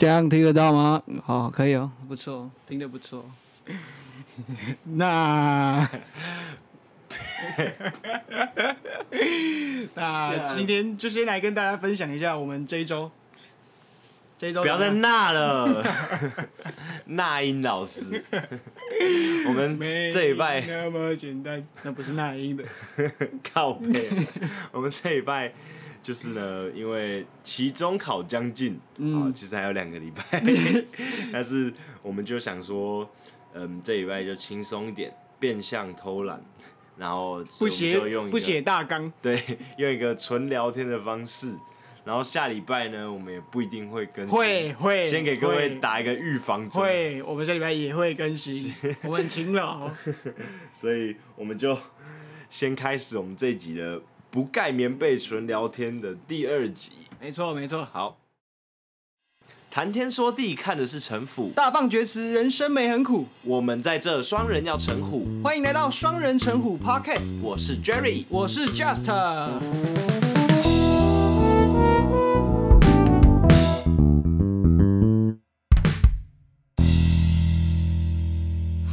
这样听得到吗？好，可以哦，不错，听得不错。那，那今天就先来跟大家分享一下我们这一周。这一周不要再那了，那英老师，我们这一拜那么简单，那不是那英的，靠背。我们这礼拜就是呢，因为期中考将近，嗯，其实还有两个礼拜，但是我们就想说，嗯，这礼拜就轻松一点，变相偷懒，然后不写不写大纲，对，用一个纯聊天的方式。然后下礼拜呢，我们也不一定会更新，会会先给各位打一个预防针。会，我们下礼拜也会更新，我们很勤劳，所以我们就先开始我们这一集的不盖棉被纯聊天的第二集。没错没错，好，谈天说地看的是城府，大放厥词，人生没很苦。我们在这双人要成虎，欢迎来到双人成虎 Podcast。我是 Jerry，我是 Just。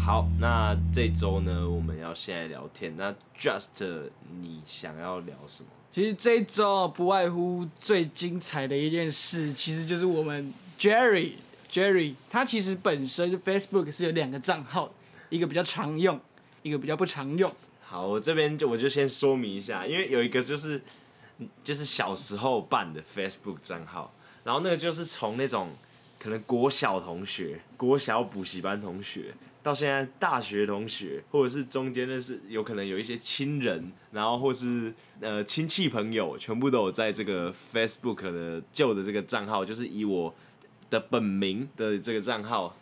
好，那这周呢，我们要先来聊天。那 Just 你想要聊什么？其实这一周不外乎最精彩的一件事，其实就是我们 Jerry Jerry，他其实本身 Facebook 是有两个账号，一个比较常用，一个比较不常用。好，我这边就我就先说明一下，因为有一个就是就是小时候办的 Facebook 账号，然后那个就是从那种可能国小同学、国小补习班同学。到现在，大学同学或者是中间的是有可能有一些亲人，然后或是呃亲戚朋友，全部都有在这个 Facebook 的旧的这个账号，就是以我的本名的这个账号。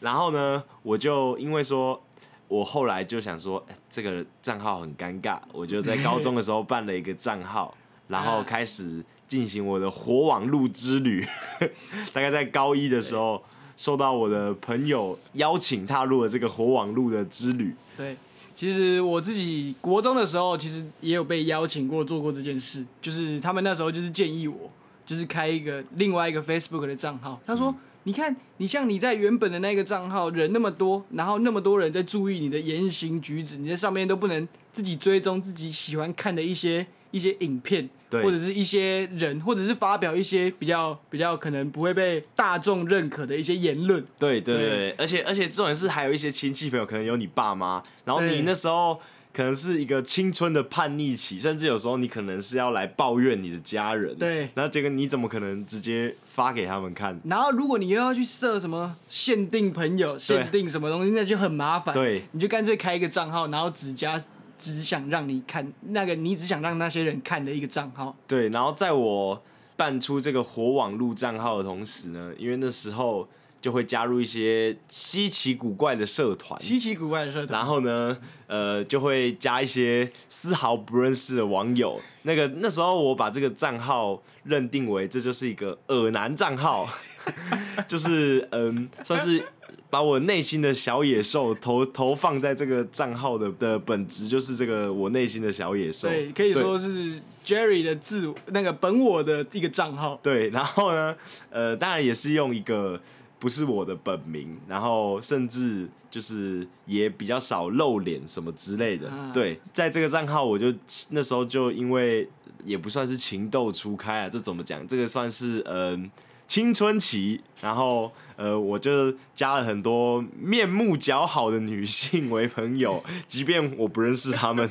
然后呢，我就因为说，我后来就想说，这个账号很尴尬，我就在高中的时候办了一个账号，然后开始进行我的活网路之旅。大概在高一的时候。受到我的朋友邀请，踏入了这个活网路的之旅。对，其实我自己国中的时候，其实也有被邀请过做过这件事。就是他们那时候就是建议我，就是开一个另外一个 Facebook 的账号。他说：“、你看，你像你在原本的那个账号人那么多，然后那么多人在注意你的言行举止，你在上面都不能自己追踪自己喜欢看的一些一些影片。”对或者是一些人，或者是发表一些比较比较可能不会被大众认可的一些言论。对对而且而且重点是还有一些亲戚朋友，可能有你爸妈，然后你那时候可能是一个青春的叛逆期，甚至有时候你可能是要来抱怨你的家人。对，然后这个你怎么可能直接发给他们看？然后如果你又要去设什么限定朋友、限定什么东西，那就很麻烦。对，你就干脆开一个账号，然后只加。只想让你看那个，你只想让那些人看的一个账号。对，然后在我办出这个火网路账号的同时呢，因为那时候就会加入一些稀奇古怪的社团，稀奇古怪的社团。然后呢，呃，就会加一些丝毫不认识的网友。那个那时候我把这个账号认定为这就是一个恶男账号，就是嗯，算是。把我内心的小野兽投投放在这个账号的的本质，就是这个我内心的小野兽。对，可以说是 Jerry 的自那个本我的一个账号。对，然后呢，呃，当然也是用一个不是我的本名，然后甚至就是也比较少露脸什么之类的。啊、对，在这个账号，我就那时候就因为也不算是情窦初开啊，这怎么讲？这个算是嗯。呃青春期，然后呃，我就加了很多面目姣好的女性为朋友，即便我不认识他们。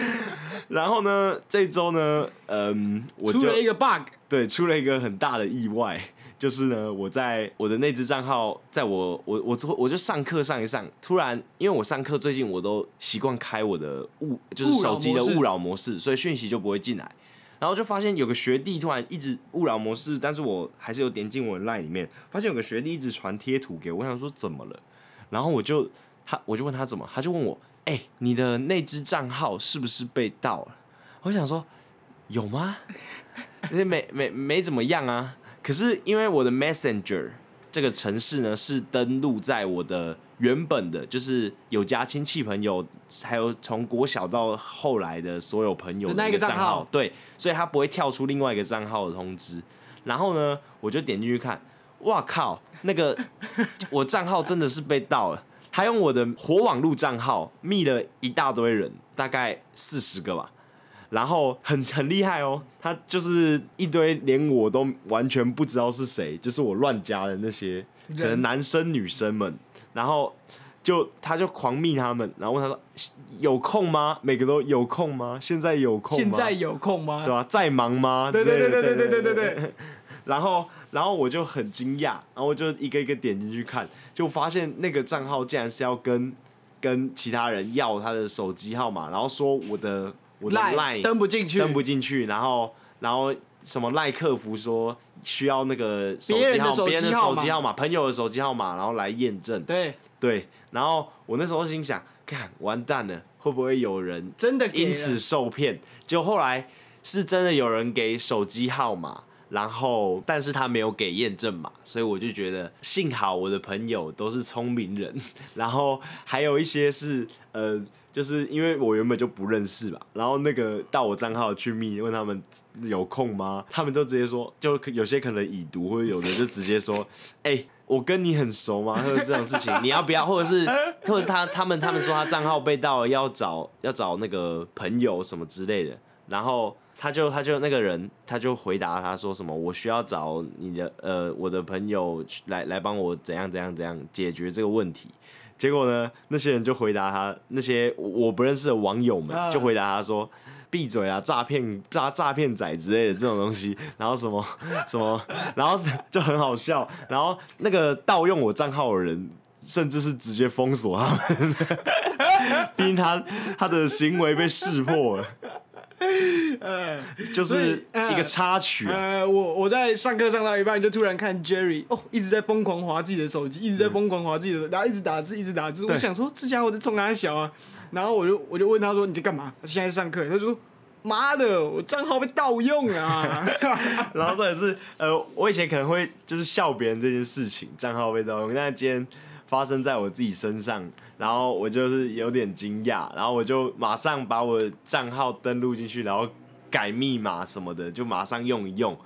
然后呢，这周呢，嗯，我就出了一个 bug，对，出了一个很大的意外，就是呢，我在我的那支账号，在我我我我就上课上一上，突然因为我上课最近我都习惯开我的勿就是手机的勿扰模式，所以讯息就不会进来。然后就发现有个学弟突然一直勿扰模式，但是我还是有点进我的 line 里面，发现有个学弟一直传贴图给我，我想说怎么了？然后我就他我就问他怎么，他就问我，哎、你的那只账号是不是被盗了？我想说有吗？没没没怎么样啊。可是因为我的 Messenger 这个城市呢是登录在我的。原本的就是有加亲戚朋友，还有从国小到后来的所有朋友的那个账号，对，所以他不会跳出另外一个账号的通知。然后呢，我就点进去看，哇靠，那个我账号真的是被盗了。他用我的火网路账号密了一大堆人，大概四十个吧。然后很很厉害哦，他就是一堆连我都完全不知道是谁，就是我乱加的那些可能男生女生们，然后就他就狂密他们，然后问他说有空吗？每个都有空吗？现在有空吗？现在有空吗？对吧？在忙吗？对对对对对对对对对，对。然后然后我就很惊讶，然后我就一个一个点进去看，就发现那个账号竟然是要跟跟其他人要他的手机号码，然后说我的。我的 line 登不进去，登不进去，然后然后什么赖客服说需要那个手机号，别人的手机号码，朋友的手机号码，然后来验证。对对，然后我那时候心想，看完蛋了，会不会有人真的因此受骗？就后来是真的有人给手机号码，然后但是他没有给验证码，所以我就觉得幸好我的朋友都是聪明人，然后还有一些是呃。就是因为我原本就不认识吧，然后那个到我账号去密问他们有空吗？他们都直接说，就有些可能已读，或者有的就直接说，哎、欸，我跟你很熟吗？或者这种事情，你要不要？或者是，或者是他他们他们说他账号被盗了，要找要找那个朋友什么之类的，然后他就他就那个人他就回答他说什么，我需要找你的呃我的朋友来来帮我怎样怎样怎样解决这个问题。结果呢？那些人就回答他，那些我不认识的网友们就回答他说：“闭嘴啊，诈骗诈诈骗仔之类的这种东西。”然后什么什么，然后就很好笑。然后那个盗用我账号的人，甚至是直接封锁他们，毕竟他他的行为被识破了。呃，就是一个插曲。呃，我我在上课上到一半，就突然看 Jerry 哦，一直在疯狂划自己的手机，一直在疯狂划自己的，然后一直打字，一直打字。我想说，这家伙在冲三小啊。然后我就我就问他说：“你在干嘛？”他现在上课。他就说：“妈的，我账号被盗用啊！” 然后这也是呃，我以前可能会就是笑别人这件事情，账号被盗用，但今天发生在我自己身上。然后我就是有点惊讶，然后我就马上把我账号登录进去，然后改密码什么的，就马上用一用，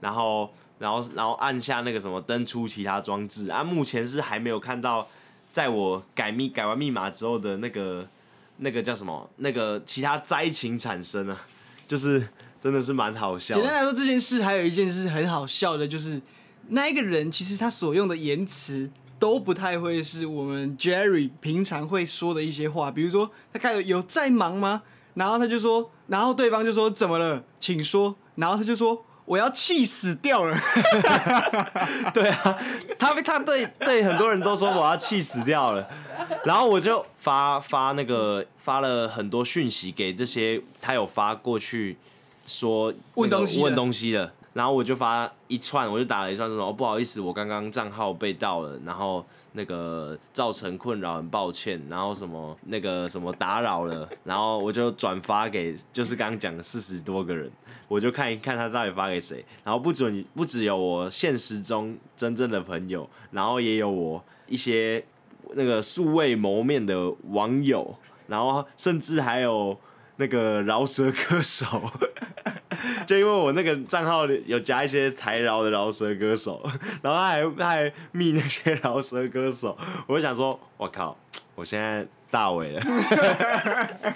然后然后然后按下那个什么登出其他装置啊，目前是还没有看到，在我改密改完密码之后的那个那个叫什么那个其他灾情产生啊，就是真的是蛮好笑。简单来说，这件事还有一件事很好笑的，就是那一个人其实他所用的言辞。都不太会是我们 Jerry 平常会说的一些话，比如说他开始有在忙吗？然后他就说，然后对方就说怎么了，请说。然后他就说我要气死掉了。对啊，他他对对很多人都说我要气死掉了。然后我就发发那个发了很多讯息给这些他有发过去说问东西问东西的。然后我就发一串，我就打了一串说：“哦，不好意思，我刚刚账号被盗了，然后那个造成困扰，很抱歉。然后什么那个什么打扰了，然后我就转发给就是刚刚讲的四十多个人，我就看一看他到底发给谁。然后不准不只有我现实中真正的朋友，然后也有我一些那个素未谋面的网友，然后甚至还有那个饶舌歌手。”就因为我那个账号里有加一些台饶的饶舌歌手，然后他还他还密那些饶舌歌手，我就想说，我靠，我现在大伟了。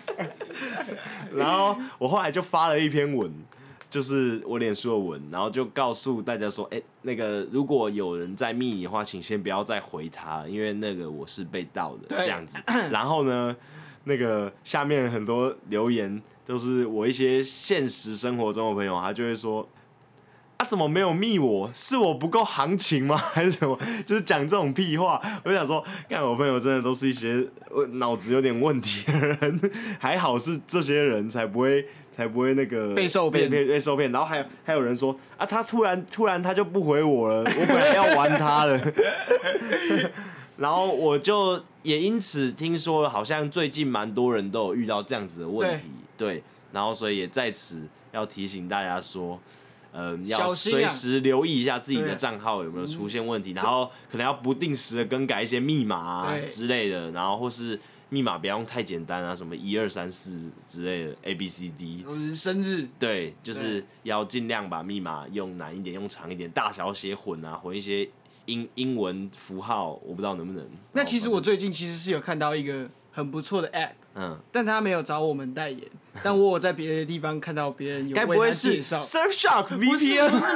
然后我后来就发了一篇文，就是我脸书的文，然后就告诉大家说，哎、欸，那个如果有人在密你的话，请先不要再回他，因为那个我是被盗的这样子。然后呢，那个下面很多留言。都是我一些现实生活中的朋友，他就会说：“啊，怎么没有密我？是我不够行情吗？还是什么？就是讲这种屁话。”我就想说，看我朋友真的都是一些脑子有点问题的人，还好是这些人才不会才不会那个被受骗被被受骗。然后还有还有人说：“啊，他突然突然他就不回我了，我本来要玩他了。”然后我就也因此听说，好像最近蛮多人都有遇到这样子的问题。对，然后所以也在此要提醒大家说，嗯、呃，要随时留意一下自己的账号有没有出现问题，然后可能要不定时的更改一些密码啊之类的，然后或是密码不要用太简单啊，什么一二三四之类的 A B C D，或者是生日，对，就是要尽量把密码用难一点，用长一点，大小写混啊，混一些英英文符号，我不知道能不能。那其实我最近其实是有看到一个很不错的 app，嗯，但他没有找我们代言，但我有在别的地方看到别人有该不会是 Surfshark VPN？不是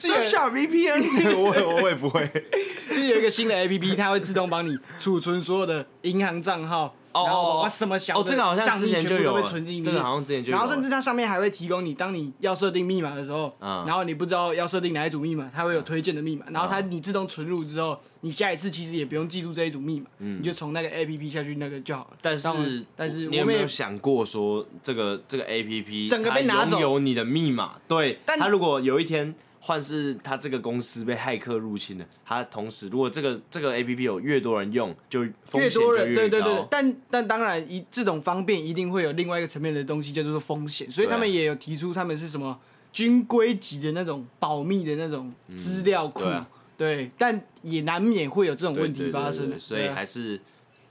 Surfshark VPN，我我我也不会。就是有一个新的 app，它会自动帮你储存所有的银行账号。然后什么小哦，这个好像之前就有，存进这个好像之前就有。然后甚至它上面还会提供你，当你要设定密码的时候，然后你不知道要设定哪一组密码，它会有推荐的密码。然后它你自动存入之后，你下一次其实也不用记住这一组密码，你就从那个 APP 下去那个就好了。但是但是你有没有想过说，这个这个 APP 整个被拿走，有你的密码？对，但它如果有一天。换是他这个公司被骇客入侵了，他同时如果这个这个 A P P 有越多人用，就越。多人，对对对。但但当然，一这种方便一定会有另外一个层面的东西，叫做风险。所以他们也有提出，他们是什么军规级的那种保密的那种资料库。对，但也难免会有这种问题发生。对，所以还是。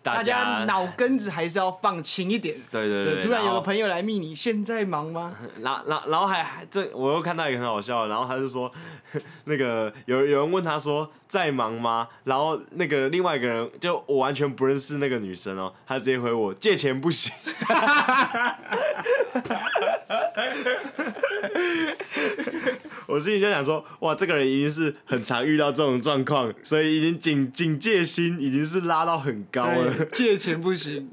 大家脑根子还是要放轻一点。对对对，对。突然有个朋友来密你，现在忙吗？然然然后还还这，我又看到一个很好笑，然后他就说，那个有有人问他说在忙吗？然后那个另外一个人就我完全不认识那个女生哦，他直接回我借钱不行。我心里就想说，哇，这个人已经是很常遇到这种状况，所以已经警警戒心已经是拉到很高了。借 钱不行，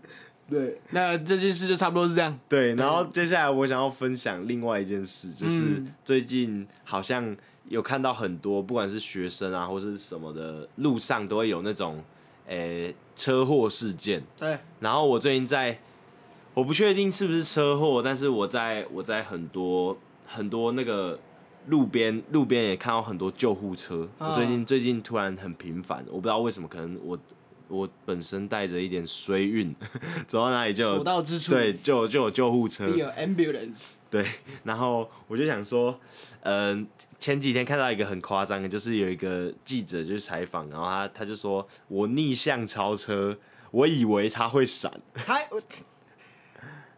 对，那这件事就差不多是这样。对，然后接下来我想要分享另外一件事，就是最近好像有看到很多，不管是学生啊，或是什么的，路上都会有那种，诶、欸，车祸事件。对。然后我最近在，我不确定是不是车祸，但是我在我在很多很多那个。路边路边也看到很多救护车，我最近最近突然很频繁，我不知道为什么，可能我我本身带着一点衰运，走到哪里就有所到之处，对，就有就有救护车，有 ambulance，对，然后我就想说，嗯、呃，前几天看到一个很夸张的，就是有一个记者就是采访，然后他他就说我逆向超车，我以为他会闪，他。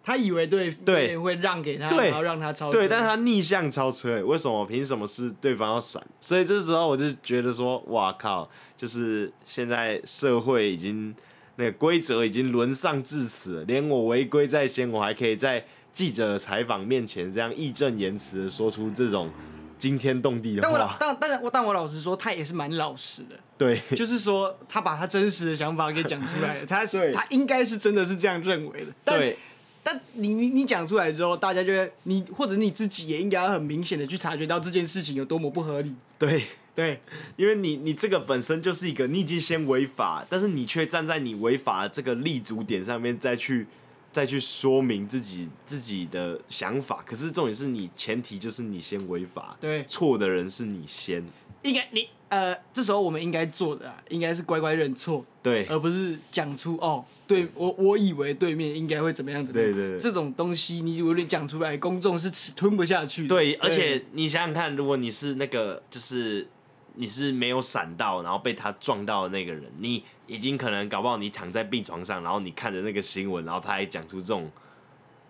他以为对对会让给他，然后让他超车，对，但是他逆向超车，为什么？凭什么是对方要闪？所以这时候我就觉得说，哇靠！就是现在社会已经那个规则已经沦丧至此了，连我违规在先，我还可以在记者采访面前这样义正言辞的说出这种惊天动地的话。但我但但我但我老实说，他也是蛮老实的。对，就是说他把他真实的想法给讲出来了，他他应该是真的是这样认为的。对。但你你你讲出来之后，大家就会你或者你自己也应该要很明显的去察觉到这件事情有多么不合理。对对，因为你你这个本身就是一个你已经先违法，但是你却站在你违法这个立足点上面再去再去说明自己自己的想法。可是重点是你前提就是你先违法，对，错的人是你先。应该你呃，这时候我们应该做的啊，应该是乖乖认错，对，而不是讲出哦。对我，我以为对面应该会怎么样子？对对对，这种东西你如果你讲出来，公众是吃吞不下去的。对，而且你想想看，如果你是那个，就是你是没有闪到，然后被他撞到的那个人，你已经可能搞不好你躺在病床上，然后你看着那个新闻，然后他还讲出这种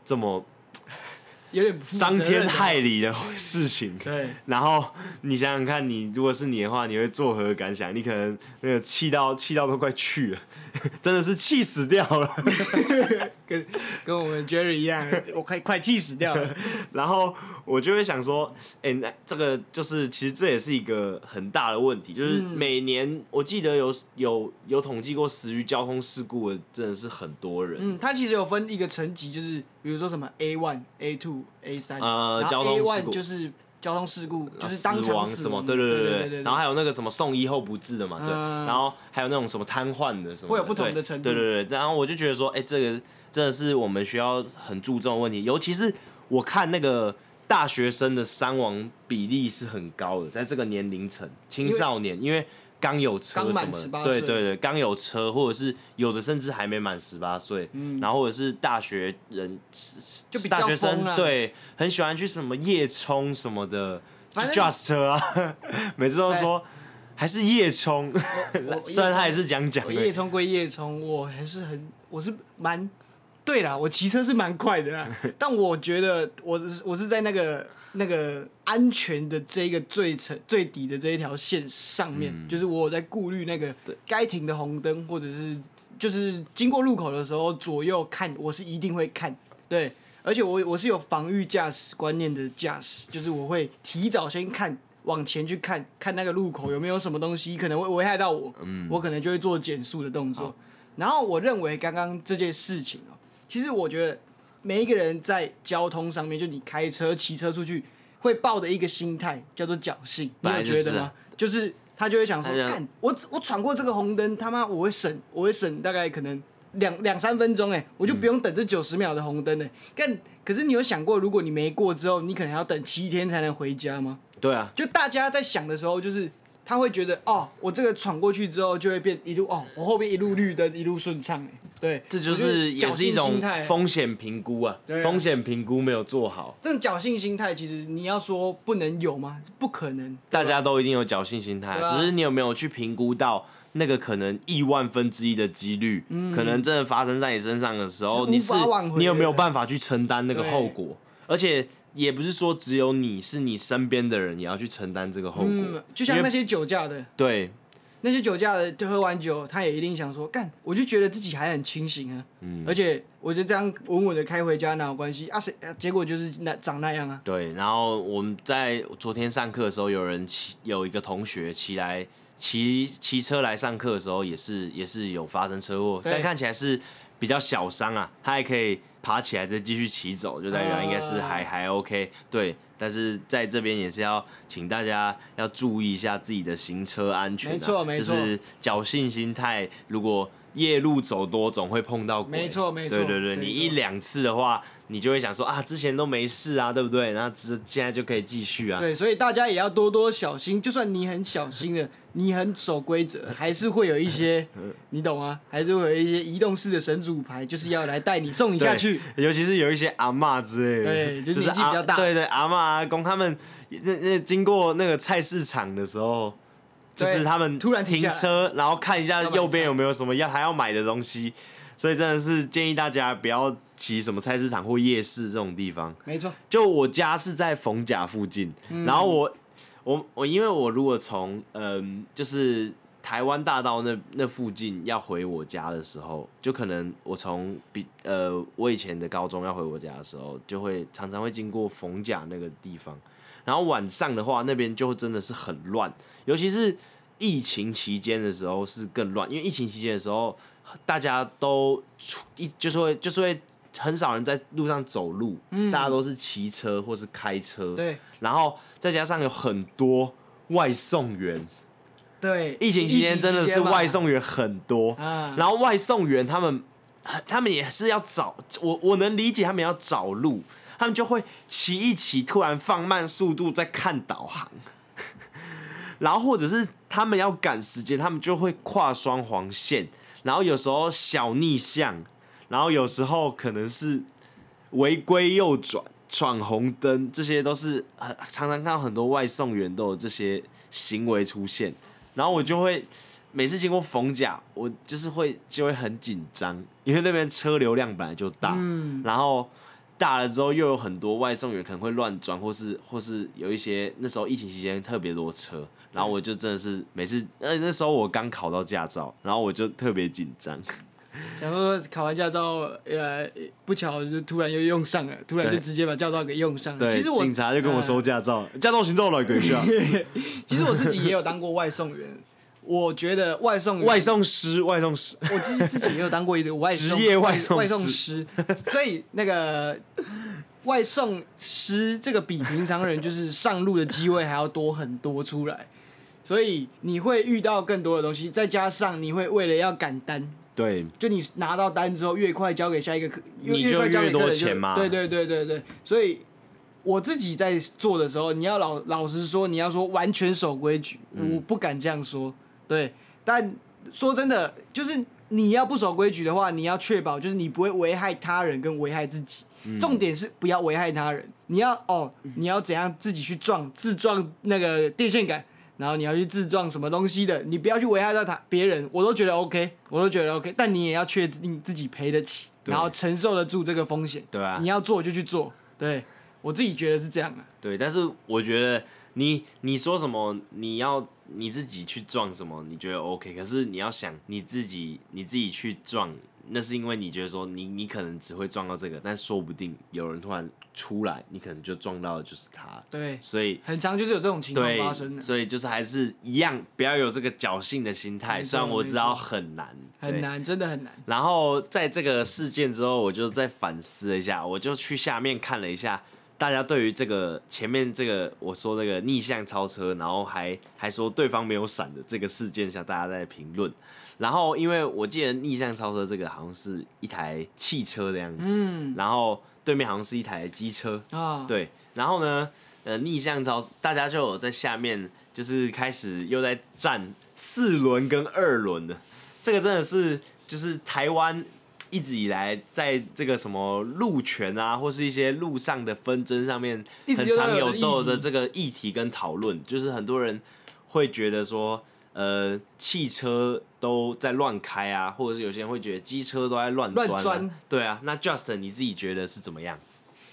这么。有点伤天害理的事情，对。然后你想想看，你如果是你的话，你会作何感想？你可能那个气到气到都快去了，真的是气死掉了，跟跟我们 Jerry 一样，我快快气死掉了。然后我就会想说，哎、欸，那这个就是其实这也是一个很大的问题，就是每年我记得有有有统计过死于交通事故的真的是很多人。嗯，他其实有分一个层级，就是比如说什么 A one、A two。A 三呃，交通事故就是交通事故，就是当场死亡，对对对对对，对。然后还有那个什么送医后不治的嘛，对。然后还有那种什么瘫痪的什么，会有不同的程度。对对对，然后我就觉得说，哎，这个真的是我们需要很注重的问题，尤其是我看那个大学生的伤亡比例是很高的，在这个年龄层，青少年，因为。刚有车什么？对对对，刚有车，或者是有的甚至还没满十八岁，然后或者是大学人，就大学生对，很喜欢去什么夜冲什么的，just 车啊，每次都说还是夜冲，虽然他也是讲讲，夜冲归夜冲，我还是很我是蛮对啦，我骑车是蛮快的啦，但我觉得我我是在那个那个安全的这个最层最底的这一条线上面，嗯、就是我有在顾虑那个该停的红灯，或者是就是经过路口的时候左右看，我是一定会看，对，而且我我是有防御驾驶观念的驾驶，就是我会提早先看。往前去看看那个路口有没有什么东西可能会危害到我，嗯、我可能就会做减速的动作。然后我认为刚刚这件事情哦，其实我觉得每一个人在交通上面，就你开车、骑车出去，会抱的一个心态叫做侥幸，你有觉得吗？就是、就是他就会想说，干我我闯过这个红灯，他妈我会省我会省大概可能两两三分钟哎，我就不用等这九十秒的红灯哎。干可是你有想过，如果你没过之后，你可能要等七天才能回家吗？对啊，就大家在想的时候，就是他会觉得哦，我这个闯过去之后就会变一路哦，我后面一路绿灯，一路顺畅哎，对，这就是也是一种风险评估啊，啊风险评估没有做好。这种侥幸心态，其实你要说不能有吗？不可能，大家都一定有侥幸心态，啊、只是你有没有去评估到那个可能亿万分之一的几率，嗯、可能真的发生在你身上的时候，是你是你有没有办法去承担那个后果？而且。也不是说只有你是你身边的人也要去承担这个后果，嗯，就像那些酒驾的，对，那些酒驾的，就喝完酒，他也一定想说，干，我就觉得自己还很清醒啊，嗯，而且我就这样稳稳的开回家哪有关系啊？谁？结果就是那长那样啊。对，然后我们在昨天上课的时候，有人骑，有一个同学骑来骑骑车来上课的时候，也是也是有发生车祸，但看起来是比较小伤啊，他还可以。爬起来再继续骑走，就代表应该是还、uh, 还 OK。对，但是在这边也是要请大家要注意一下自己的行车安全、啊，没错没错，就是侥幸心态。如果夜路走多，总会碰到鬼。没错没错，对对对，你一两次的话，你就会想说啊，之前都没事啊，对不对？然后只现在就可以继续啊。对，所以大家也要多多小心。就算你很小心的。你很守规则，还是会有一些，你懂吗？还是会有一些移动式的神主牌，就是要来带你送你下去。尤其是有一些阿嬷之类的，对，就是年纪比较大，对对，阿嬷阿公他们那那经过那个菜市场的时候，就是他们突然停车，然后看一下右边有没有什么要还要买的东西，所以真的是建议大家不要骑什么菜市场或夜市这种地方。没错，就我家是在逢甲附近，然后我。我我因为我如果从嗯就是台湾大道那那附近要回我家的时候，就可能我从比呃我以前的高中要回我家的时候，就会常常会经过逢甲那个地方，然后晚上的话那边就真的是很乱，尤其是疫情期间的时候是更乱，因为疫情期间的时候大家都出一就是会就是会很少人在路上走路，嗯、大家都是骑车或是开车，对，然后。再加上有很多外送员，对，疫情期间真的是外送员很多，啊然后外送员他们，他们也是要找我，我能理解他们要找路，他们就会骑一骑，突然放慢速度在看导航，然后或者是他们要赶时间，他们就会跨双黄线，然后有时候小逆向，然后有时候可能是违规右转。闯红灯，这些都是很常常看到很多外送员都有这些行为出现，然后我就会每次经过逢甲，我就是会就会很紧张，因为那边车流量本来就大，嗯、然后大了之后又有很多外送员可能会乱转，或是或是有一些那时候疫情期间特别多车，然后我就真的是每次，呃那时候我刚考到驾照，然后我就特别紧张。想说考完驾照，呃，不巧就突然又用上了，突然就直接把驾照给用上了。对，其实我警察就跟我收驾照，驾照行照来给一下。其实我自己也有当过外送员，我觉得外送员外送师，外送师，我自己自己也有当过一个外送职业外送外送师，所以那个外送师这个比平常人就是上路的机会还要多很多出来，所以你会遇到更多的东西，再加上你会为了要赶单。对，就你拿到单之后，越快交给下一个客，你就越多钱嘛。对对对对对，所以我自己在做的时候，你要老老实说，你要说完全守规矩，嗯、我不敢这样说。对，但说真的，就是你要不守规矩的话，你要确保就是你不会危害他人跟危害自己。嗯、重点是不要危害他人，你要哦，你要怎样自己去撞自撞那个电线杆。然后你要去自撞什么东西的，你不要去危害到他别人，我都觉得 OK，我都觉得 OK，但你也要确定自己赔得起，然后承受得住这个风险。对啊，你要做就去做，对，我自己觉得是这样啊。对，但是我觉得你你说什么，你要你自己去撞什么，你觉得 OK，可是你要想你自己你自己去撞。那是因为你觉得说你你可能只会撞到这个，但说不定有人突然出来，你可能就撞到的就是他。对，所以很常就是有这种情况发生的。所以就是还是一样，不要有这个侥幸的心态。虽然我知道很难，很难，真的很难。然后在这个事件之后，我就再反思了一下，我就去下面看了一下大家对于这个前面这个我说那个逆向超车，然后还 还说对方没有闪的这个事件下，大家在评论。然后，因为我记得逆向超车这个好像是一台汽车的样子，嗯，然后对面好像是一台机车啊，对。然后呢，呃，逆向超，大家就有在下面就是开始又在战四轮跟二轮的，这个真的是就是台湾一直以来在这个什么路权啊，或是一些路上的纷争上面很常有斗的这个议题跟讨论，就是很多人会觉得说。呃，汽车都在乱开啊，或者是有些人会觉得机车都在乱钻。乱钻。对啊，那 Just 你自己觉得是怎么样？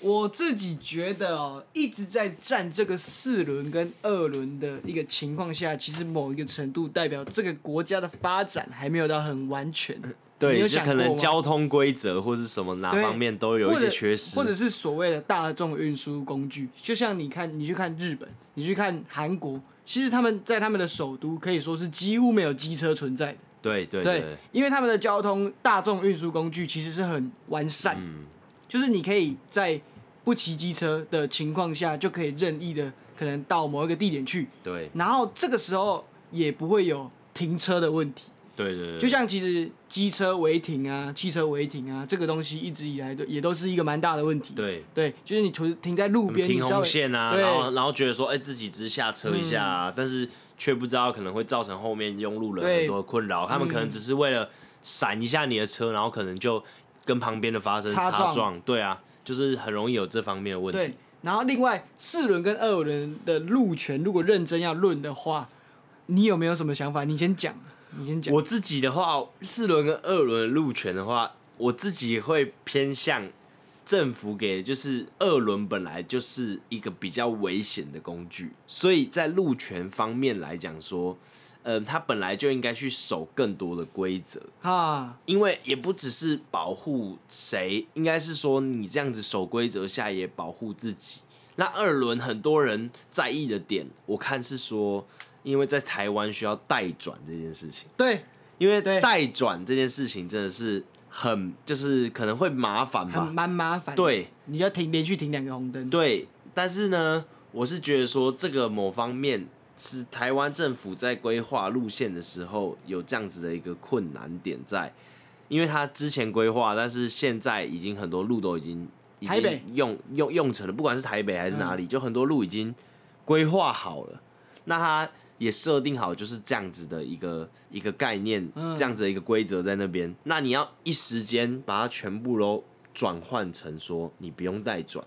我自己觉得哦，一直在占这个四轮跟二轮的一个情况下，其实某一个程度代表这个国家的发展还没有到很完全。对，就可能交通规则或是什么哪方面都有一些缺失，或者，或者是所谓的大众运输工具。就像你看，你去看日本，你去看韩国。其实他们在他们的首都可以说是几乎没有机车存在的。对对对，对，因为他们的交通大众运输工具其实是很完善，嗯，就是你可以在不骑机车的情况下就可以任意的可能到某一个地点去。对，然后这个时候也不会有停车的问题。对对对，就像其实机车违停啊，汽车违停啊，这个东西一直以来都也都是一个蛮大的问题。对对，就是你停停在路边，停红线啊，然后然后觉得说，哎，自己只是下车一下，啊，嗯，但是却不知道可能会造成后面拥路人很多的困扰。他们可能只是为了闪一下你的车，然后可能就跟旁边的发生擦撞。对啊，就是很容易有这方面的问题。对，然后另外四轮跟二轮的路权，如果认真要论的话，你有没有什么想法？你先讲。你先讲。我自己的话，四轮跟二轮的路权的话，我自己会偏向政府给，就是二轮本来就是一个比较危险的工具，所以在路权方面来讲说，嗯，他本来就应该去守更多的规则啊，因为也不只是保护谁，应该是说你这样子守规则下也保护自己。那二轮很多人在意的点，我看是说。因为在台湾需要代转这件事情，对，因为代转这件事情真的是很，就是可能会麻烦吧，蛮麻烦。对，你要停连续停两个红灯。对，但是呢，我是觉得说这个某方面是台湾政府在规划路线的时候有这样子的一个困难点在，因为他之前规划，但是现在已经很多路都已经已经用用用成了，不管是台北还是哪里，嗯、就很多路已经规划好了，那他。也设定好就是这样子的一个一个概念，这样子的一个规则在那边。那你要一时间把它全部都转换成说你不用待转，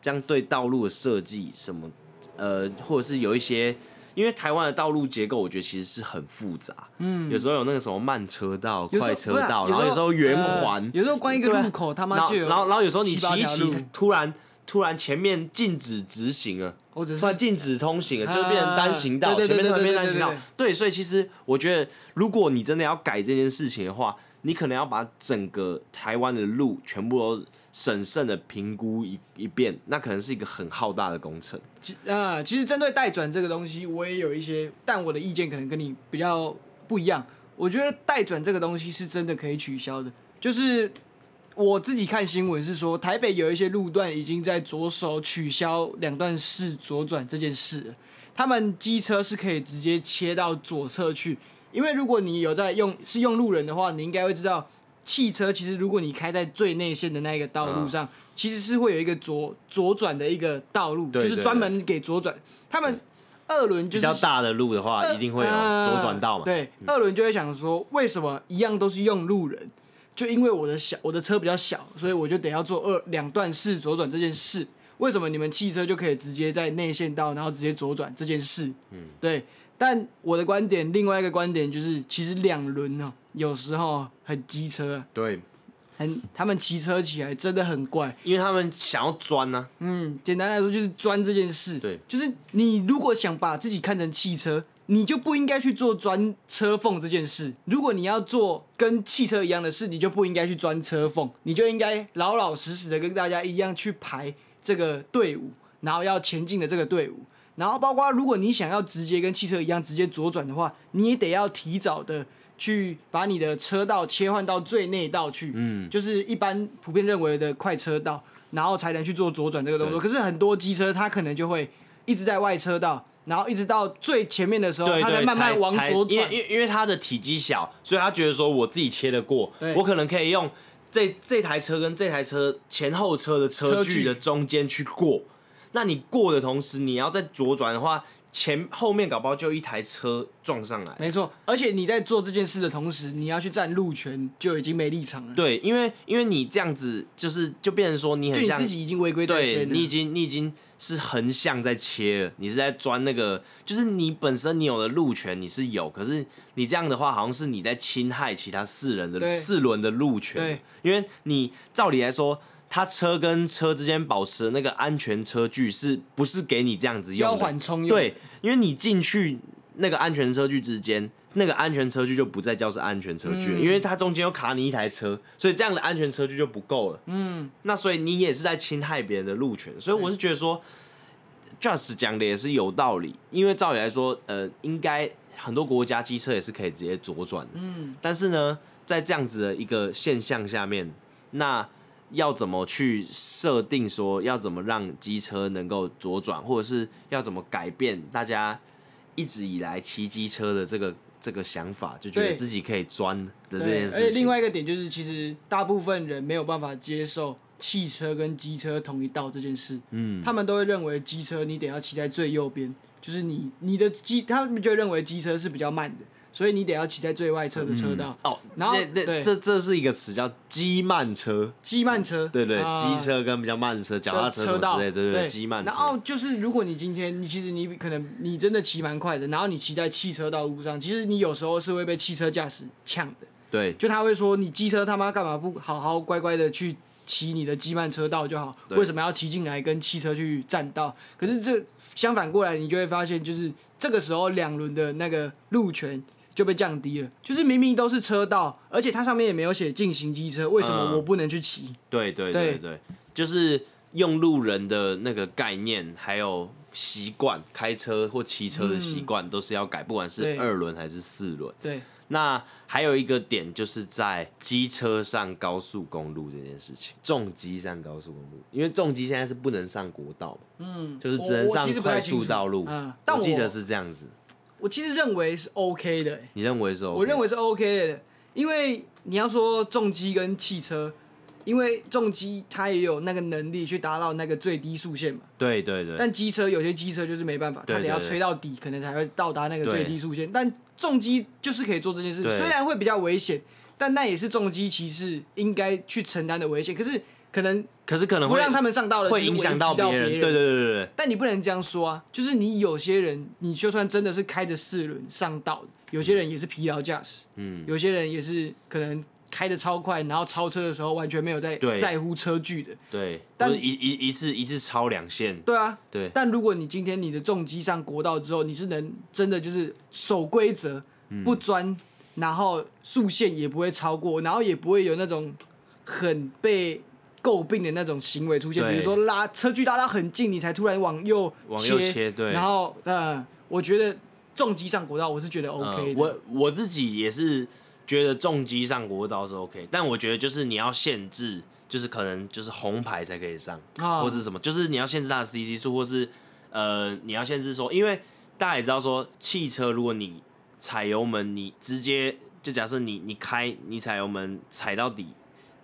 这样对道路的设计什么，呃，或者是有一些，因为台湾的道路结构，我觉得其实是很复杂。嗯，有时候有那个什么慢车道、快车道，然后有时候圆环，有时候关一个路口他妈就有，然后然后有时候你骑一骑突然。突然前面禁止直行了，或者是禁止通行了，就变成单行道。前面突然变单行道，对，所以其实我觉得，如果你真的要改这件事情的话，你可能要把整个台湾的路全部都审慎的评估一一遍，那可能是一个很浩大的工程。其啊，其实针对代转这个东西，我也有一些，但我的意见可能跟你比较不一样。我觉得代转这个东西是真的可以取消的，就是。我自己看新闻是说，台北有一些路段已经在着手取消两段式左转这件事了。他们机车是可以直接切到左侧去，因为如果你有在用是用路人的话，你应该会知道，汽车其实如果你开在最内线的那个道路上，其实是会有一个左左转的一个道路，就是专门给左转。他们二轮就是比较大的路的话，一定会有左转道嘛。对，二轮就会想说，为什么一样都是用路人？就因为我的小，我的车比较小，所以我就得要做二两段式左转这件事。为什么你们汽车就可以直接在内线道，然后直接左转这件事？嗯，对。但我的观点，另外一个观点就是，其实两轮哦，有时候很机车。对，很他们骑车起来真的很怪，因为他们想要钻呢、啊。嗯，简单来说就是钻这件事。对，就是你如果想把自己看成汽车，你就不应该去做钻车缝这件事。如果你要做跟汽车一样的事，你就不应该去钻车缝，你就应该老老实实的跟大家一样去排这个队伍，然后要前进的这个队伍。然后包括如果你想要直接跟汽车一样直接左转的话，你也得要提早的去把你的车道切换到最内道去，嗯，就是一般普遍认为的快车道，然后才能去做左转这个动作。可是很多机车它可能就会一直在外车道，然后一直到最前面的时候，他才慢慢往左转。因为因为因为它的体积小，所以他觉得说我自己切得过，我可能可以用这这台车跟这台车前后车的车距的中间去过。那你过的同时，你要再左转的话，前后面搞不好就一台车撞上来。没错，而且你在做这件事的同时，你要去占路权，就已经没立场了。对，因为因为你这样子，就是就变成说你很像你自己已经违规，对，你已经你已经是横向在切了，你是在钻那个，就是你本身你有的路权你是有，可是你这样的话，好像是你在侵害其他四人的四轮的路权。因为你照理来说。他车跟车之间保持的那个安全车距，是不是给你这样子用的？缓冲用。对，因为你进去那个安全车距之间，那个安全车距就不再叫是安全车距了，嗯、因为它中间又卡你一台车，所以这样的安全车距就不够了。嗯，那所以你也是在侵害别人的路权，所以我是觉得说，Just 讲的也是有道理，因为照理来说，呃，应该很多国家机车也是可以直接左转的。嗯，但是呢，在这样子的一个现象下面，那。要怎么去设定说要怎么让机车能够左转，或者是要怎么改变大家一直以来骑机车的这个这个想法，就觉得自己可以钻的这件事情。而且另外一个点就是，其实大部分人没有办法接受汽车跟机车同一道这件事。嗯，他们都会认为机车你得要骑在最右边，就是你你的机，他们就认为机车是比较慢的。所以你得要骑在最外侧的车道、嗯、哦，然后那那这这是一个词叫“机慢车”，机慢车，对对，机、呃、车跟比较慢的车，脚踏车什么之类的，对对，机慢车。然后就是，如果你今天你其实你可能你真的骑蛮快的，然后你骑在汽车道路上，其实你有时候是会被汽车驾驶呛的。对，就他会说你机车他妈干嘛不好好乖乖的去骑你的机慢车道就好，为什么要骑进来跟汽车去占道？可是这相反过来，你就会发现，就是这个时候两轮的那个路权。就被降低了，就是明明都是车道，而且它上面也没有写禁行机车，为什么我不能去骑？嗯，对对对对，对就是用路人的那个概念，还有习惯，开车或骑车的习惯都是要改，不管是二轮还是四轮。对，那还有一个点就是在机车上高速公路这件事情，重机上高速公路，因为重机现在是不能上国道，嗯，就是只能上快速道路。嗯，但我记得是这样子。我其实认为是 OK 的、欸。你认为是 OK？我认为是 OK 的，因为你要说重机跟汽车，因为重机它也有那个能力去达到那个最低速限嘛。对对对。但机车有些机车就是没办法，它得要吹到底，可能才会到达那个最低速限。但重机就是可以做这件事，虽然会比较危险，但那也是重机骑士应该去承担的危险。可是。可能，可是可能会不让他们上道了，会影响到别人。对对对对。但你不能这样说啊，就是你有些人，你就算真的是开着四轮上道，有些人也是疲劳驾驶。嗯。有些人也是可能开的超快，然后超车的时候完全没有在在乎车距的。对。但一一一次一次超两线。对啊。对。但如果你今天你的重机上国道之后，你是能真的就是守规则，不钻，然后速线也不会超过，然后也不会有那种很被。诟病的那种行为出现，比如说拉车距拉到很近，你才突然往右切，往右切，对。然后，呃，我觉得重机上国道我是觉得 OK 的。呃、我我自己也是觉得重机上国道是 OK，但我觉得就是你要限制，就是可能就是红牌才可以上，哦、或是什么，就是你要限制它的 CC 数，或是呃，你要限制说，因为大家也知道说，汽车如果你踩油门，你直接就假设你你开你踩油门踩到底。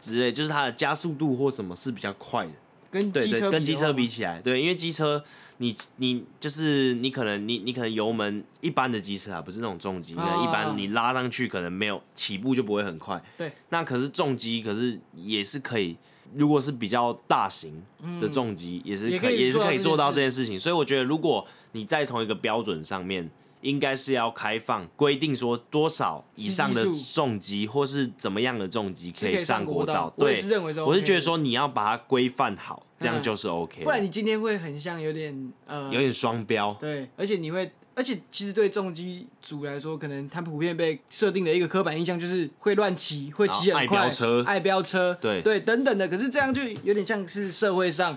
之类，就是它的加速度或什么是比较快的，跟机车跟机车比起来，对，因为机车你你就是你可能你你可能油门一般的机车啊，不是那种重机，一般你拉上去可能没有起步就不会很快，对，那可是重机，可是也是可以，如果是比较大型的重机，也是可以也是可以做到这件事情，所以我觉得如果你在同一个标准上面，应该是要开放规定说多少以上的重机或是怎么样的重机可以上国道。对，我是认为说，我是觉得说你要把它规范好，这样就是 OK。不然你今天会很像有点呃，有点双标。对，而且你会，而且其实对重机组来说，可能他普遍被设定的一个刻板印象就是会乱骑，会骑很快，爱飙车，爱飙车，对对等等的。可是这样就有点像是社会上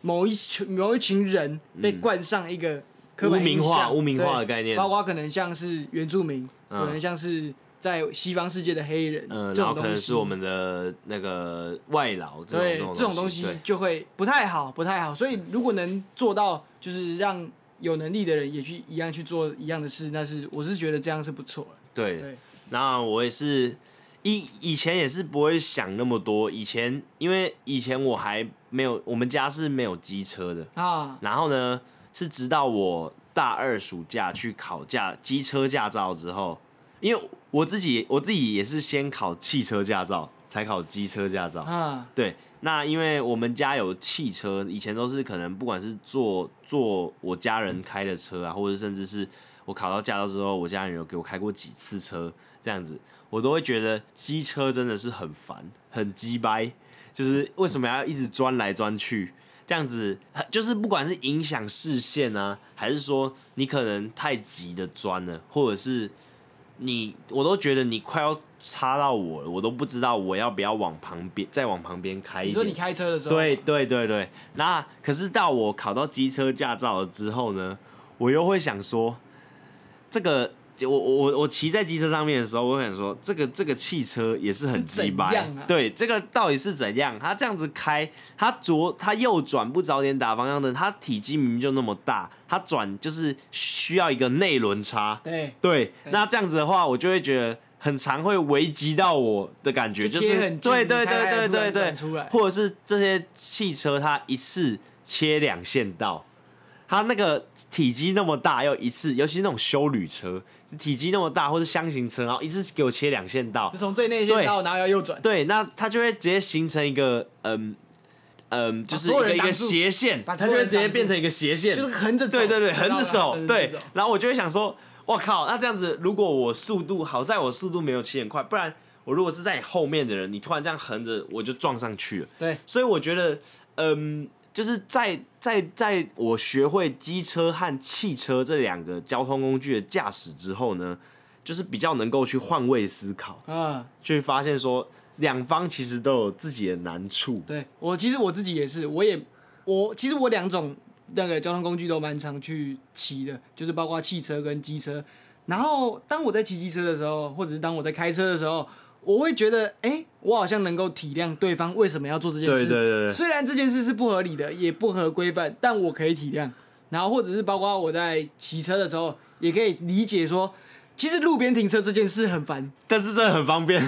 某一群某一群人被冠上一个。嗯污名化、污名化的概念，包括可能像是原住民，嗯、可能像是在西方世界的黑人，嗯，然后可能是我们的那个外劳，对，这种东西就会不太好，不太好。所以如果能做到，就是让有能力的人也去一样去做一样的事，那是我是觉得这样是不错对，那我也是以以前也是不会想那么多，以前因为以前我还没有，我们家是没有机车的。啊，然后呢。是直到我大二暑假去考驾机车驾照之后，因为我自己我自己也是先考汽车驾照，才考机车驾照。嗯，对。那因为我们家有汽车，以前都是可能不管是坐坐我家人开的车啊，或者甚至是我考到驾照之后，我家人有给我开过几次车，这样子，我都会觉得机车真的是很烦，很鸡掰，就是为什么要一直钻来钻去？这样子，就是不管是影响视线啊，还是说你可能太急的钻了，或者是你，我都觉得你快要插到我了，我都不知道我要不要往旁边再往旁边开一点。你说你开车的时候？对对对对。那可是到我考到机车驾照了之后呢，我又会想说，这个。我我我我骑在机车上面的时候，我想说，这个这个汽车也是很鸡掰，啊、对，这个到底是怎样？它这样子开，它左它右转不早点打方向灯，它体积明明就那么大，它转就是需要一个内轮差，对对，那这样子的话，我就会觉得很常会危及到我的感觉，就是对对对对对对，或者是这些汽车它一次切两线道，它那个体积那么大，要一次，尤其是那种修旅车。体积那么大，或是箱型车，然后一次给我切两线道，就从最内线道，然后要右转。对，那它就会直接形成一个，嗯嗯，就是一个一个斜线，它就会直接变成一个斜线，就是横着走。对对对，横着走。对，然后我就会想说，我靠，那这样子，如果我速度好在我速度没有切很快，不然我如果是在你后面的人，你突然这样横着，我就撞上去了。对，所以我觉得，嗯。就是在在在我学会机车和汽车这两个交通工具的驾驶之后呢，就是比较能够去换位思考，啊，去发现说两方其实都有自己的难处。对，我其实我自己也是，我也我其实我两种那个交通工具都蛮常去骑的，就是包括汽车跟机车。然后当我在骑机车的时候，或者是当我在开车的时候。我会觉得，哎、欸，我好像能够体谅对方为什么要做这件事。对对对。虽然这件事是不合理的，也不合规范，但我可以体谅。然后或者是包括我在骑车的时候，也可以理解说，其实路边停车这件事很烦，但是真的很方便。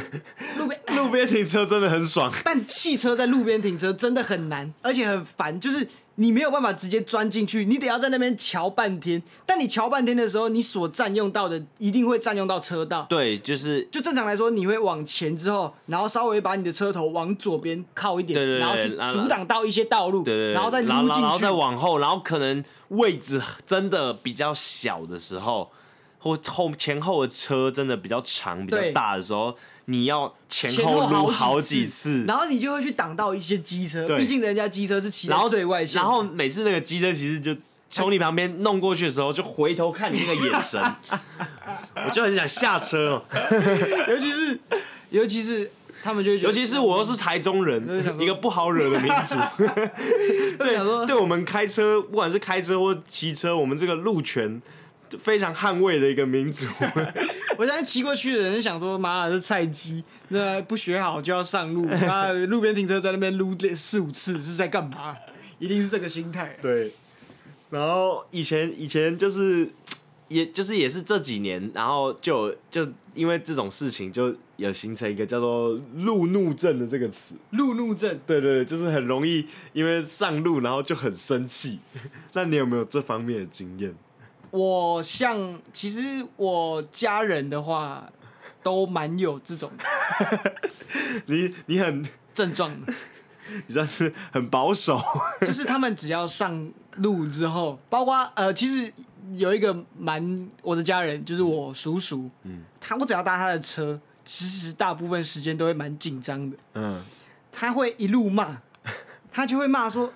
路边 路边停车真的很爽。但汽车在路边停车真的很难，而且很烦，就是。你没有办法直接钻进去，你得要在那边瞧半天。但你瞧半天的时候，你所占用到的一定会占用到车道。对，就是就正常来说，你会往前之后，然后稍微把你的车头往左边靠一点，对对对，然后去阻挡到一些道路，对对对，然后再撸进去，然后再往后，然后可能位置真的比较小的时候，或后前后的车真的比较长、比较大的时候。你要前后撸好几次，然后你就会去挡到一些机车，毕竟人家机车是骑在最外线。然后每次那个机车其实就从你旁边弄过去的时候，就回头看你那个眼神，我就很想下车哦。尤其是尤其是他们就尤其是我又是台中人，一个不好惹的民族。对，对我们开车，不管是开车或骑车，我们这个路权。非常捍卫的一个民族，我现在骑过去的人想说：“妈的，是菜鸡，那不学好就要上路，妈的，路边停车在那边撸四五次是在干嘛？一定是这个心态。”对。然后以前以前就是，也就是也是这几年，然后就就因为这种事情，就有形成一个叫做“路怒症”的这个词。路怒症。对对对，就是很容易因为上路，然后就很生气。那你有没有这方面的经验？我像，其实我家人的话，都蛮有这种。你你很症状，你算是很保守。就是他们只要上路之后，包括呃，其实有一个蛮我的家人，就是我叔叔，嗯，他我只要搭他的车，其实大部分时间都会蛮紧张的，嗯，他会一路骂，他就会骂说，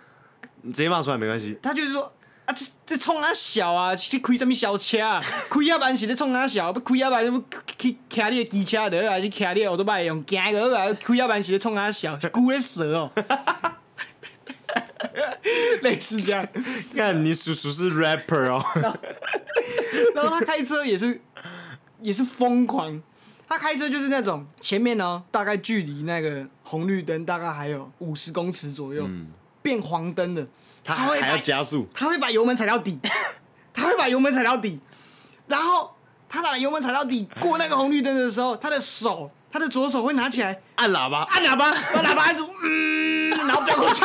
你直接骂出来没关系，他就是说。啊，这这冲啊小啊，去开什么小车啊？开一半是咧冲啊小，不开一半什么去骑你的机车的，还是骑你的奥多麦用行个啊？开一半是咧冲啊小，是龟蛇哦。类似这样，看你叔叔是 rapper 哦。然后他开车也是也是疯狂，他开车就是那种前面呢，大概距离那个红绿灯大概还有五十公尺左右，嗯、变黄灯了。他还要加速，他会把油门踩到底，他会把油门踩到底，然后他把油门踩到底过那个红绿灯的时候，他的手，他的左手会拿起来按喇叭，按喇叭，把喇叭按住，嗯，然后飙过去，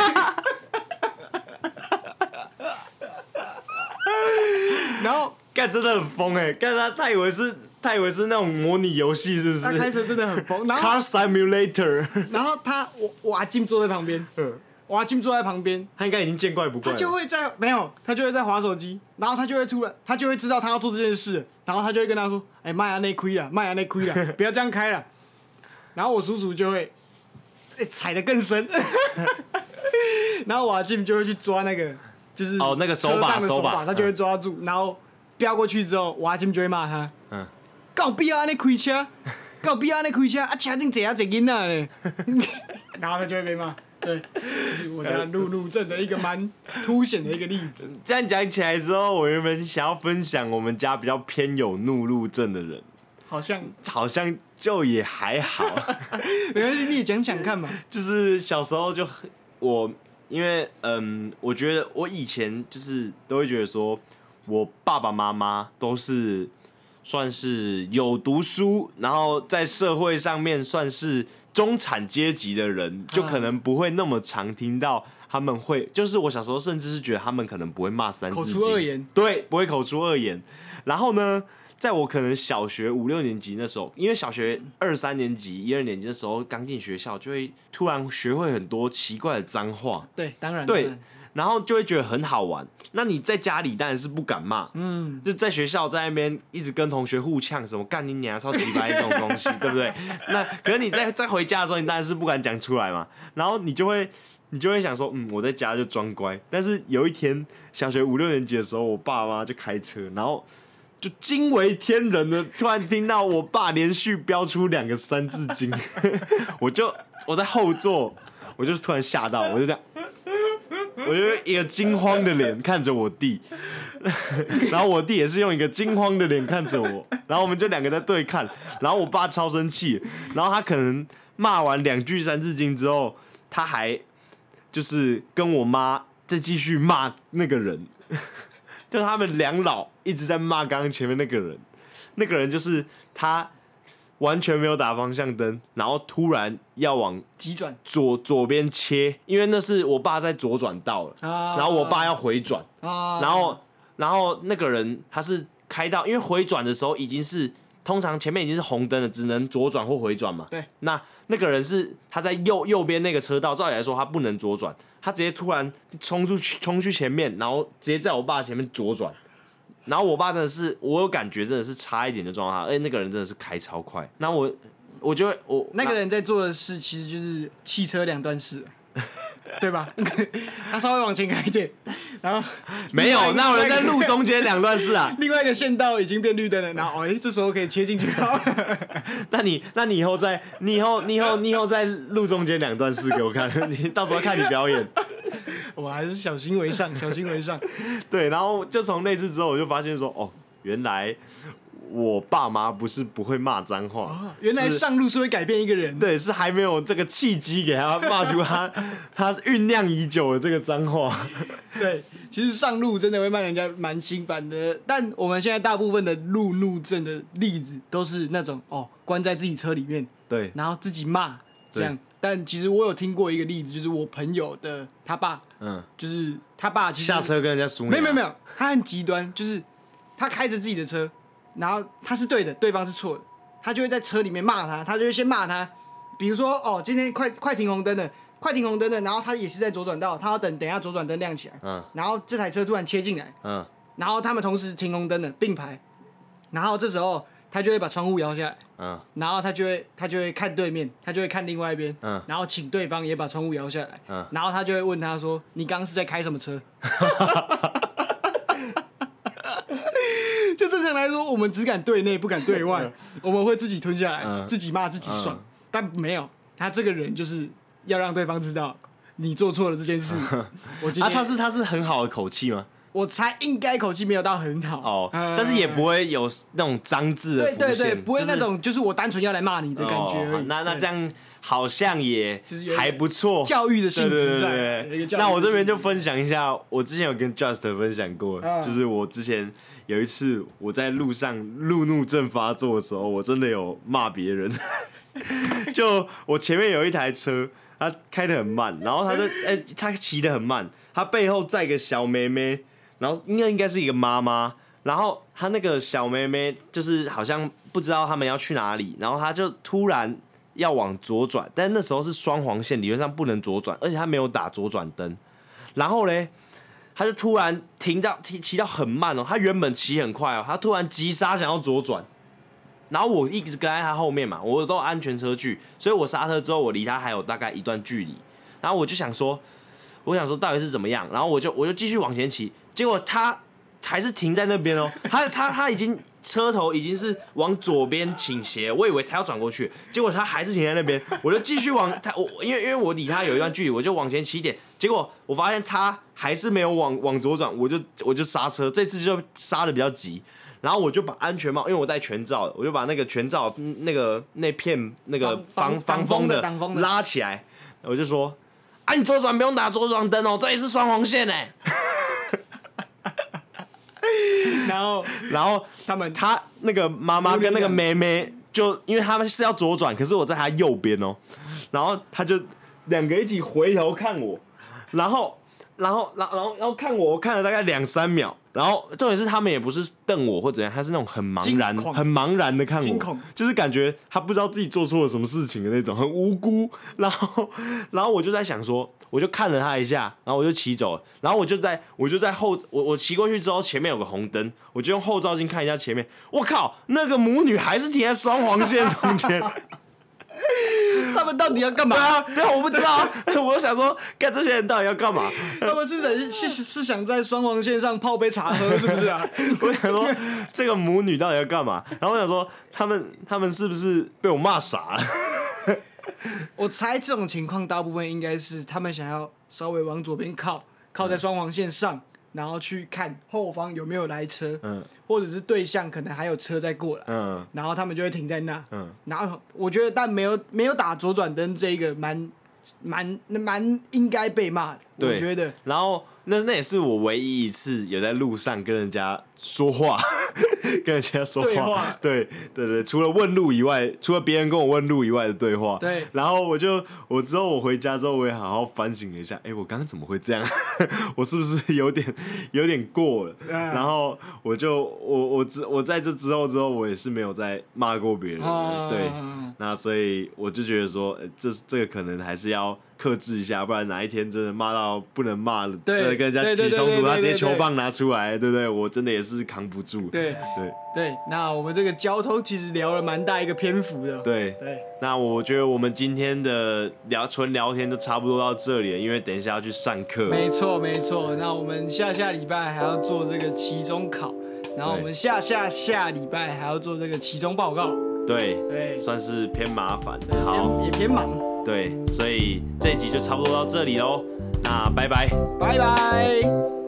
然后 干真的很疯哎，干他他以为是，他以为是那种模拟游戏是不是？他开车真的很疯，然后 Car Simulator，然后他我我阿金坐在旁边，嗯。我阿金坐在旁边，他应该已经见怪不怪。他就会在没有，他就会在划手机，然后他就会突然，他就会知道他要做这件事，然后他就会跟他说：“哎、欸，迈阿内亏了，迈阿内亏了，不要这样开了。”然后我叔叔就会，欸、踩得更深，然后我阿金就会去抓那个，就是哦那个手把手把，他就会抓住，然后飙过去之后，我阿金就会骂他：“嗯，搞必要那开车，搞必要那开车，啊车顶坐啊坐囡仔嘞。” 然后他就会被骂。对，我家路怒症的一个蛮凸显的一个例子。这样讲起来之后，我原本想要分享我们家比较偏有路怒症的人，好像好像就也还好。没关系，你也讲讲看嘛。就是小时候就我，因为嗯，我觉得我以前就是都会觉得说，我爸爸妈妈都是算是有读书，然后在社会上面算是。中产阶级的人就可能不会那么常听到他们会，就是我小时候甚至是觉得他们可能不会骂三口出恶言，对，不会口出恶言。然后呢，在我可能小学五六年级那时候，因为小学二三年级、一二年级的时候刚进学校，就会突然学会很多奇怪的脏话。对，当然，对。然后就会觉得很好玩。那你在家里当然是不敢骂，嗯，就在学校在那边一直跟同学互呛什么干你娘、超级白这种东西，对不对？那可是你在在回家的时候，你当然是不敢讲出来嘛。然后你就会你就会想说，嗯，我在家就装乖。但是有一天小学五六年级的时候，我爸妈就开车，然后就惊为天人的突然听到我爸连续飙出两个三字经，我就我在后座，我就突然吓到，我就这样。我就一个惊慌的脸 看着我弟，然后我弟也是用一个惊慌的脸看着我，然后我们就两个在对看，然后我爸超生气，然后他可能骂完两句三字经之后，他还就是跟我妈再继续骂那个人，就他们两老一直在骂刚刚前面那个人，那个人就是他。完全没有打方向灯，然后突然要往急转左左边切，因为那是我爸在左转道了，啊、然后我爸要回转，啊、然后然后那个人他是开到，因为回转的时候已经是通常前面已经是红灯了，只能左转或回转嘛。对，那那个人是他在右右边那个车道，照理来说他不能左转，他直接突然冲出去冲去前面，然后直接在我爸前面左转。然后我爸真的是，我有感觉真的是差一点就撞他，而且那个人真的是开超快。那我，我觉得我那个人在做的事其实就是汽车两段式，对吧？他稍微往前开一点，然后 没有，那我人在路中间两段式啊。另外一个线道已经变绿灯了，然后哎，这时候可以切进去了。那你，那你以后在，你以后，你以后，你以后在路中间两段式给我看，你到时候看你表演。我还是小心为上，小心为上。对，然后就从那次之后，我就发现说，哦，原来我爸妈不是不会骂脏话，哦，原来上路是会改变一个人。对，是还没有这个契机给他骂出他 他酝酿已久的这个脏话。对，其实上路真的会骂人家蛮心烦的。但我们现在大部分的路怒症的例子，都是那种哦，关在自己车里面，对，然后自己骂这样。但其实我有听过一个例子，就是我朋友的他爸，嗯，就是他爸其实下车跟人家输，没有没有没有，他很极端，就是他开着自己的车，然后他是对的，对方是错的，他就会在车里面骂他，他就会先骂他，比如说哦，今天快快停红灯了，快停红灯了，然后他也是在左转道，他要等等一下左转灯亮起来，嗯，然后这台车突然切进来，嗯，然后他们同时停红灯的并排，然后这时候他就会把窗户摇下来，嗯，然后他就会他就会看对面，他就会看另外一边，嗯。然后请对方也把窗户摇下来，嗯。然后他就会问他说：“你刚刚是在开什么车？” 就正常来说，我们只敢对内，不敢对外，我们会自己吞下来，嗯。自己骂自己爽，嗯。但没有他这个人就是要让对方知道你做错了这件事。我 啊，他是他是很好的口气吗？我猜应该口气没有到很好。哦，嗯。但是也不会有那种脏字的浮对对对，现，不会就是那种就是我单纯要来骂你的感觉而已。哦那那对。这样好像也就是有还不错，教育的性质对对对在对。有一个教育的那我这边就分享一下，我之前有跟 Just 分享过，嗯。就是我之前有一次我在路上路怒症发作的时候，我真的有骂别人。就我前面有一台车，他开的很慢，然后他就哎、欸，他骑的很慢，他背后载个小妹妹，然后应该应该是一个妈妈，然后她那个小妹妹就是好像不知道他们要去哪里，然后她就突然要往左转，但那时候是双黄线，理论上不能左转，而且她没有打左转灯，然后嘞，她就突然停到骑骑到很慢哦，她原本骑很快哦，她突然急刹想要左转。然后我一直跟在他后面嘛，我都安全车距，所以我刹车之后，我离他还有大概一段距离。然后我就想说，我想说到底是怎么样？然后我就我就继续往前骑，结果他还是停在那边哦。他他他已经车头已经是往左边倾斜，我以为他要转过去，结果他还是停在那边。我就继续往他我因为因为我离他有一段距离，我就往前骑一点。结果我发现他还是没有往往左转，我就我就刹车，这次就刹的比较急。然后我就把安全帽，因为我戴全罩的，我就把那个全罩那个那片那个防防防风的挡风的拉起来，我就说：“啊，你左转不用打左转灯哦，这里是双黄线哎。”然后然后他们他那个妈妈跟那个妹妹就因为他们是要左转，可是我在他右边哦，然后他就两个一起回头看我，然后然后然后然后然后看我，我看了大概两三秒。然后重点是他们也不是瞪我或怎样，他是那种很茫然、惊恐很茫然的看我恐，就是感觉他不知道自己做错了什么事情的那种，很无辜。然后，然后我就在想说，我就看了他一下，然后我就骑走了。然后我就在我就在后，我我骑过去之后，前面有个红灯，我就用后照镜看一下前面。我靠，那个母女还是停在双黄线中间。他们到底要干嘛？对啊，对啊，我不知道啊。我就想说，看这些人到底要干嘛？他们是在是是想在双黄线上泡杯茶喝，是不是啊？我想说，这个母女到底要干嘛？然后我想说，他们他们是不是被我骂傻了？我猜这种情况大部分应该是他们想要稍微往左边靠，靠在双黄线上，然后去看后方有没有来车，嗯。或者是对向可能还有车在过来，嗯。然后他们就会停在那，嗯。然后我觉得但没有没有打左转灯这一个蛮蛮蛮应该被骂的，我觉得。然后那那也是我唯一一次有在路上跟人家说话，跟人家说话，对话对对对，除了问路以外，除了别人跟我问路以外的对话，对然后我就我之后我回家之后，我也好好反省了一下，哎，我刚刚怎么会这样？我是不是有点有点过了？嗯然后我就我我之我在这之后之后，我也是没有再骂过别人了，对。嗯那所以我就觉得说，呃这这个可能还是要克制一下，不然哪一天真的骂到不能骂了，对呃跟人家起冲突，他直接球棒拿出来，对不对？我真的也是扛不住。对对对，那我们这个交通其实聊了蛮大一个篇幅的，对，对，那我觉得我们今天的聊纯聊天就差不多到这里了，因为等一下要去上课。没错没错，那我们下下礼拜还要做这个期中考，然后我们下下下礼拜还要做这个期中报告，对，对，算是偏麻烦的。好，也偏忙，对，所以这一集就差不多到这里喽。那拜拜。拜拜。